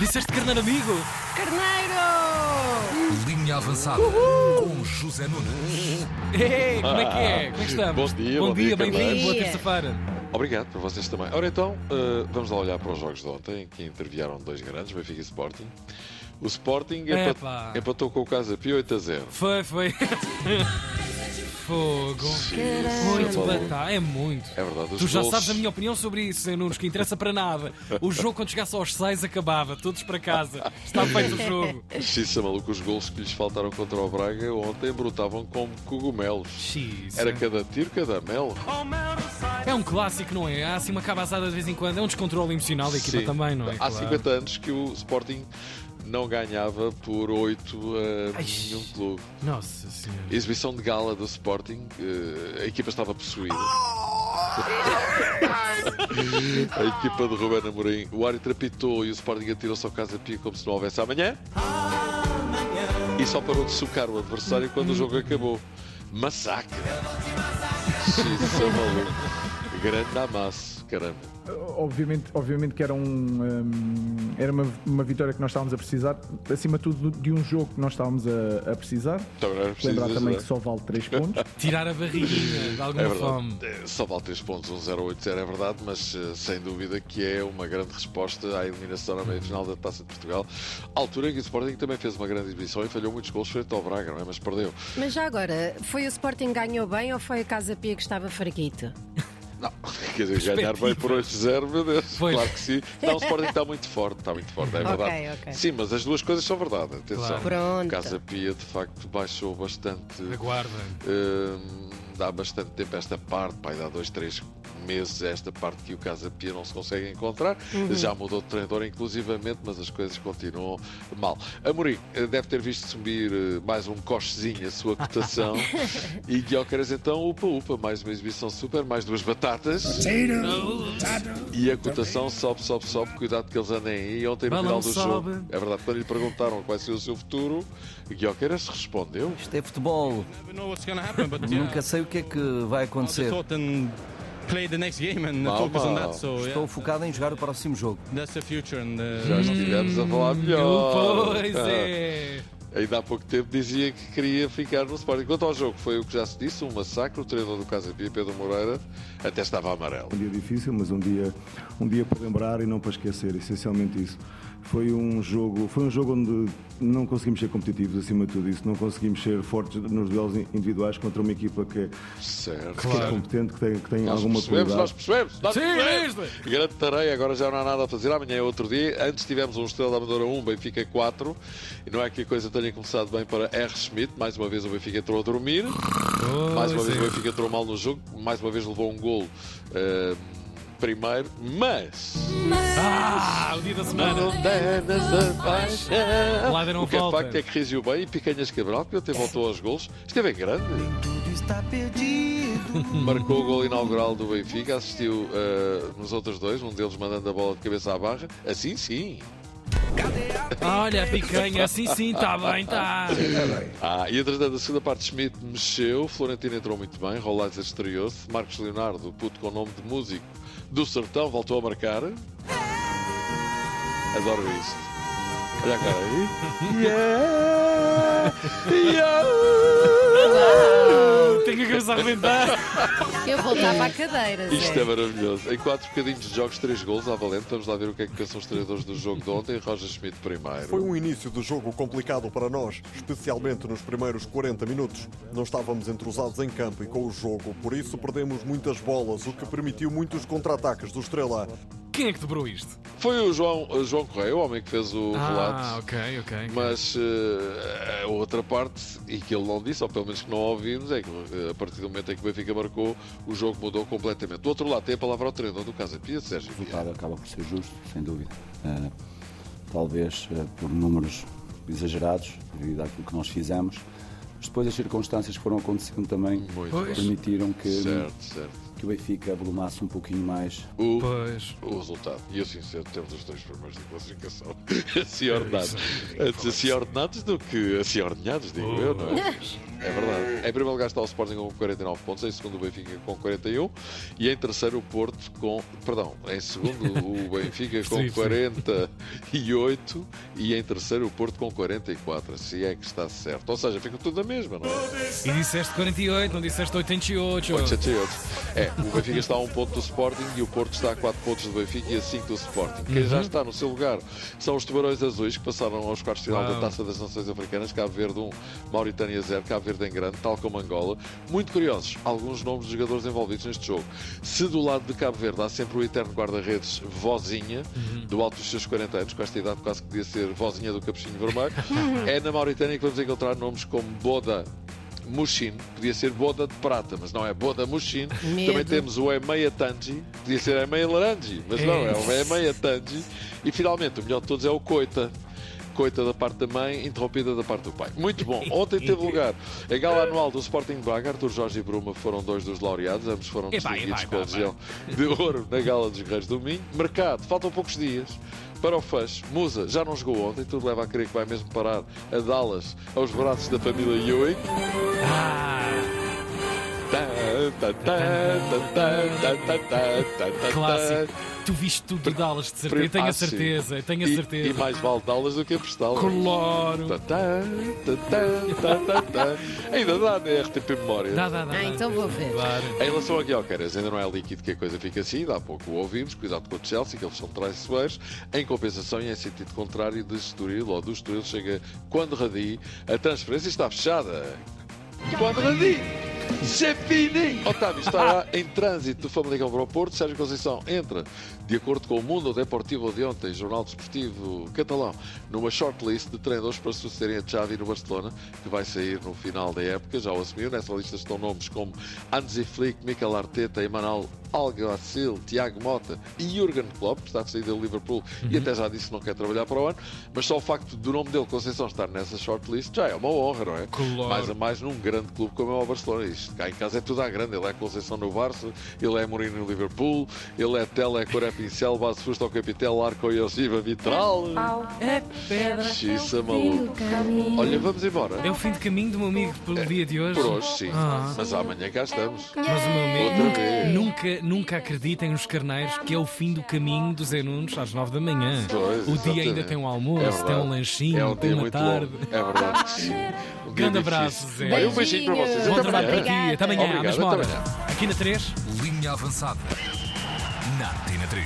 Disseste carneiro amigo? Carneiro! Linha avançada com José Nunes. Ei, como é que é? Como é que estamos? Bom dia, bom bom dia, bem-vindo, boa terça-feira. Obrigado para vocês também. Ora então, eh, vamos lá olhar para os jogos de ontem, que intervieram dois grandes, Benfica e Sporting. O Sporting empat- Epá. empatou com o Casa Pia 8 a 0. Foi, foi. Fogo. Muito batata, é muito. É verdade, Tu já gols- sabes a minha opinião sobre isso, Zé Nunes, que interessa para nada. O jogo, quando chegasse aos 6, acabava. Todos para casa. Está feito o jogo. Justiça maluco, os gols que lhes faltaram contra o Braga ontem brutavam como cogumelos. Era cada tiro, cada mel. É um clássico, não é? Há assim uma cabazada de vez em quando. É um descontrole emocional da equipa Sim. também, não é? Há Claro. 50 anos que o Sporting não ganhava por 8 a Ai. nenhum clube. Nossa senhora. Exibição de gala do Sporting, eh, a equipa estava possuída. a equipa de Ruben Amorim, o árbitro apitou e o Sporting atirou-se ao Casa Pia como se não houvesse amanhã. E só parou de socar o adversário quando o jogo acabou. Massacre! Xisa maluco. Grande amasso, caramba. Obviamente, obviamente que era, um, hum, era uma, uma vitória que nós estávamos a precisar, acima de tudo de um jogo que nós estávamos a, a precisar. Então, Lembrar também que só vale 3 pontos. Tirar a barriguinha de alguma É forma. Eh, Só vale 3 pontos, 1-0-8-0 é verdade, mas eh, sem dúvida que é uma grande resposta à eliminação na meia-final da Taça de Portugal. Altura em que o Sporting também fez uma grande exibição e falhou muitos gols frente ao Braga, não é? Mas perdeu. Mas já agora, foi o Sporting que ganhou bem ou foi a Casa Pia que estava fraquito? Não, quer dizer, ganhar bem por 8-0, meu Deus. Pois. Claro que sim. Não, o Sporting está muito forte, está muito forte, é verdade. ok. Sim, mas as duas coisas são verdade. Atenção. Claro. Casa Pia, de facto, baixou bastante. Aguarda. Hum, dá bastante tempo esta parte, pai, dá dois, três meses esta parte que o Casa Pia não se consegue encontrar. Já mudou de treinador, inclusivamente, mas as coisas continuam mal. Amorim eh, deve ter visto subir eh, mais um cochezinho a sua cotação. e Guiócaras, então, upa, upa, mais uma exibição super, mais duas batatas. E a cotação sobe, sobe, sobe. Cuidado que eles andem aí. Ontem no Balão final do sobe. jogo, é verdade, quando lhe perguntaram qual vai ser o seu futuro, Guiócaras respondeu. Isto é futebol. Nunca sei o que é que vai acontecer. Play the next game and Mal, focus on that. So Estou yeah, focado em jogar o próximo jogo. that's the future. And uh, Já estivemos a falar melhor. Pois é. Ainda há pouco tempo dizia que queria ficar no Sporting. Quanto ao jogo, foi o que já se disse, um massacre. O treinador do Casa Pia, Pedro Moreira, até estava amarelo. Um dia difícil, mas um dia, um dia para lembrar e não para esquecer, essencialmente isso. Foi um jogo, foi um jogo onde não conseguimos ser competitivos acima de tudo isso, não conseguimos ser fortes nos duelos individuais contra uma equipa que é, Certo. que é competente, que tem, que tem Nós alguma percebemos, nós qualidade. percebemos. Nós Sim, percebemos. mesmo. Grande tareia, agora já não há nada a fazer. Amanhã é outro dia. Antes tivemos um Estrela da Amadora 1, Benfica 4. E não é que a coisa tenha começado bem para R. Schmidt. Mais uma vez o Benfica entrou a dormir. Mais uma Pois vez o é. Benfica entrou mal no jogo. Mais uma vez levou um gol eh, primeiro. Mas. Ah, o dia da semana. Paixão. Lá deram O que é facto é que reagiu bem e Picanhas Cabral, que até voltou aos gols, esteve em grande. Marcou o gol inaugural do Benfica, assistiu eh, nos outros dois, um deles mandando a bola de cabeça à barra. Assim sim. Olha, picanha, sim, sim, está bem, está. Ah, e entretanto, a segunda parte, Schmidt mexeu, Florentino entrou muito bem, Rolaiser estreou-se, Marcos Leonardo, puto com nome de músico do Sertão, voltou a marcar. Adoro isto. Olha a cara aí. Yeah, yeah. A arrebentar. Eu voltava à cadeira, Zé. Isto é maravilhoso. Em quatro bocadinhos de jogos, três gols à valente. Vamos lá ver o que é que pensam os treinadores do jogo de ontem. Roger Schmidt primeiro. Foi um início de jogo complicado para nós, especialmente nos primeiros 40 minutos. Não estávamos entrosados em campo e com o jogo, por isso perdemos muitas bolas, o que permitiu muitos contra-ataques do Estrela. Quem é que dobrou isto? Foi o João, o João Correia, o homem que fez o Ah, relato. ok, ok. Mas eh, a outra parte, e que ele não disse, ou pelo menos que não ouvimos, é que eh, a partir do momento em que o Benfica marcou, o jogo mudou completamente. Do outro lado, tem a palavra ao treinador do Casa Pia, Sérgio O resultado acaba por ser justo, sem dúvida. Eh, talvez eh, por números exagerados, devido àquilo que nós fizemos. Mas depois as circunstâncias que foram acontecendo também Pois. permitiram que, Certo, certo. Que o Benfica volumasse um pouquinho mais O, Pois. o resultado. E assim sendo, temos os dois primeiros de classificação assim ordenados. Antes assim ordenados do que assim ordenhados, digo eu, não é? É verdade. Em primeiro lugar está o Sporting com 49 pontos, em segundo o Benfica com 41 e em terceiro o Porto com. Perdão, em segundo o Benfica com Sim, sim. 48 e em terceiro o Porto com 44. Se é que está certo. Ou seja, fica tudo na mesma, não é? E disseste 48, não disseste 88. 88. É, o Benfica está a um ponto do Sporting e o Porto está a 4 pontos do Benfica e a 5 do Sporting. Quem já está no seu lugar são os Tubarões Azuis que passaram aos quartos de final da Taça das Nações Africanas, Cabo Verde 1, Mauritânia 0, Cabo Verde em grande, tal como Angola. Muito curiosos, alguns nomes de jogadores envolvidos neste jogo. Se do lado de Cabo Verde há sempre o eterno guarda-redes Vozinha, do alto dos seus 40 anos, com esta idade quase que podia ser Vozinha do Capuchinho Vermelho, é na Mauritânia que vamos encontrar nomes como Boda. Mushin, podia ser Boda de Prata, mas não é Boda Mushin. Medo. Também temos o Emeia Tanji, podia ser Emeia Laranji, mas não, é o Emeia Tanji. E finalmente, o melhor de todos é o Coita. Coita da parte da mãe, interrompida da parte do pai. Muito bom. Ontem teve lugar a gala anual do Sporting Braga. Arthur Jorge e Bruma foram dois dos laureados. Ambos foram distinguidos com a de ouro na gala dos Guerreiros do Minho. Mercado, faltam poucos dias. Para o fecho, Musa já não jogou ontem, tudo leva a crer que vai mesmo parar a Dallas aos braços da família Ewing. Clássico. Tu viste tudo de Dallas, de certeza. Eu tenho a Ah, certeza, eu tenho a E- certeza. E, mais vale Dallas do que apostá-las. Claro. Ainda dá na RTP Memória. Dá, dá, dá. Ah, então vou ver. Claro. Em relação a Guioqueras, ainda não é líquido que a coisa fica assim, há pouco o ouvimos, cuidado com o Chelsea, que eles são traiçoeiros. Em compensação, e em sentido contrário, de Estoril ou do Estoril, chega quando Radi, a transferência está fechada. Quando Radi! C'est fini! Otávio estará em trânsito do Famalicão para o Porto. Sérgio Conceição entra, de acordo com o Mundo Deportivo de ontem, jornal desportivo catalão, numa shortlist de treinadores para sucederem a Xavi no Barcelona, que vai sair no final da época. Já o assumiu. Nessa lista estão nomes como Hansi Flick, Mikel Arteta, Emanuel Alguacil, Tiago Mota e Jurgen Klopp, que está de saída do Liverpool e até já disse que não quer trabalhar para o ano. Mas só o facto do nome dele, Conceição, estar nessa shortlist já é uma honra, não é? Claro. Mais a mais num grande clube como é o Barcelona. Isto cá em casa é tudo à grande. Ele é Conceição no Barça, ele é Mourinho no Liverpool, ele é Tele, é Coré Pincel, Base Fusto ao Capitel, Arco e Osiva Vitral. É pedra. Xiça maluco. Olha, vamos embora. É o fim de caminho do meu amigo pelo dia de hoje. Por hoje, sim. Ah. Mas amanhã cá estamos. Mas o meu amigo Outra nunca, vez. nunca, nunca acreditem nos carneiros que é o fim do caminho dos Enunos às nove da manhã. Pois, o dia ainda tem um É almoço, verdade. tem um lanchinho, É um tem dia uma muito tarde. longo. É verdade que sim. Um Grande difícil. abraço, Zé. Olha, um beijinho para vocês. Bom Até trabalho para ti. Até amanhã, à Obrigado, mesma até hora. Aqui na 3. Linha avançada.